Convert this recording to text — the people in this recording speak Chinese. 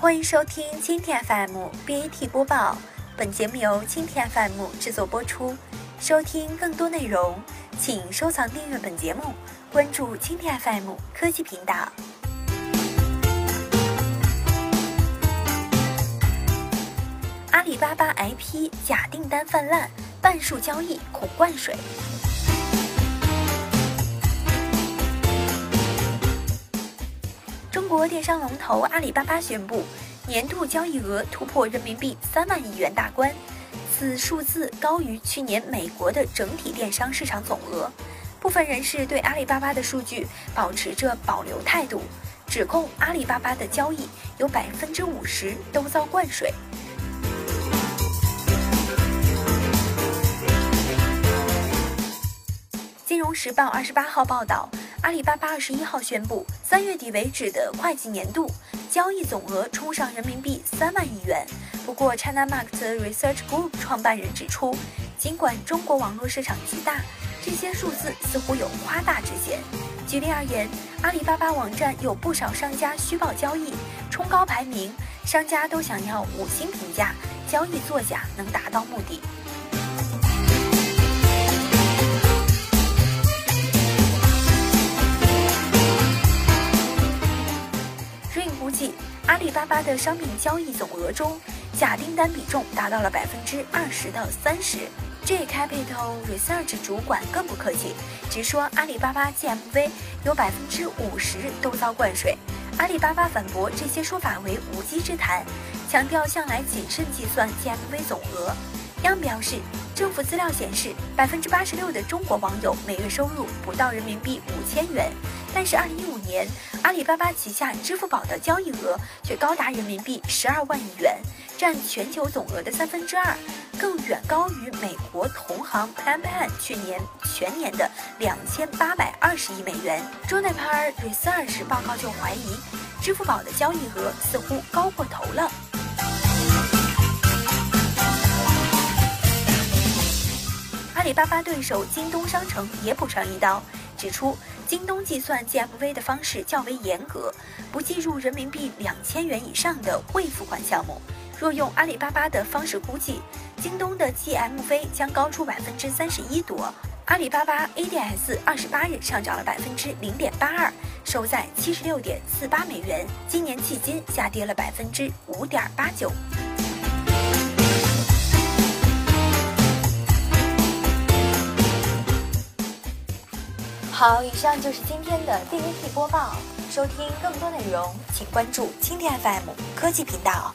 欢迎收听蜻蜓 FM BAT 播报，本节目由蜻蜓 FM 制作播出。收听更多内容，请收藏订阅本节目，关注蜻蜓 FM 科技频道。阿里巴巴 IP 假订单泛滥，半数交易恐灌水。国电商龙头阿里巴巴宣布，年度交易额突破人民币三万亿元大关，此数字高于去年美国的整体电商市场总额。部分人士对阿里巴巴的数据保持着保留态度，指控阿里巴巴的交易有百分之五十都遭灌水。金融时报二十八号报道。阿里巴巴二十一号宣布，三月底为止的会计年度交易总额冲上人民币三万亿元。不过，China Market Research Group 创办人指出，尽管中国网络市场巨大，这些数字似乎有夸大之嫌。举例而言，阿里巴巴网站有不少商家虚报交易，冲高排名，商家都想要五星评价，交易作假能达到目的。阿里巴巴的商品交易总额中，假订单比重达到了百分之二十到三十。J Capital Research 主管更不客气，直说阿里巴巴 GMV 有百分之五十都遭灌水。阿里巴巴反驳这些说法为无稽之谈，强调向来谨慎计算 GMV 总额。央表示，政府资料显示，百分之八十六的中国网友每月收入不到人民币五千元。但是，二零一五年，阿里巴巴旗下支付宝的交易额却高达人民币十二万亿元，占全球总额的三分之二，更远高于美国同行 PlanPan 去年全年的两千八百二十亿美元。Juniper Research 报告就怀疑，支付宝的交易额似乎高过头了。阿里巴巴对手京东商城也补上一刀。指出，京东计算 GMV 的方式较为严格，不计入人民币两千元以上的未付款项目。若用阿里巴巴的方式估计，京东的 GMV 将高出百分之三十一多。阿里巴巴 ADS 二十八日上涨了百分之零点八二，收在七十六点四八美元。今年迄今下跌了百分之五点八九。好，以上就是今天的第一次播报。收听更多内容，请关注蜻蜓 FM 科技频道。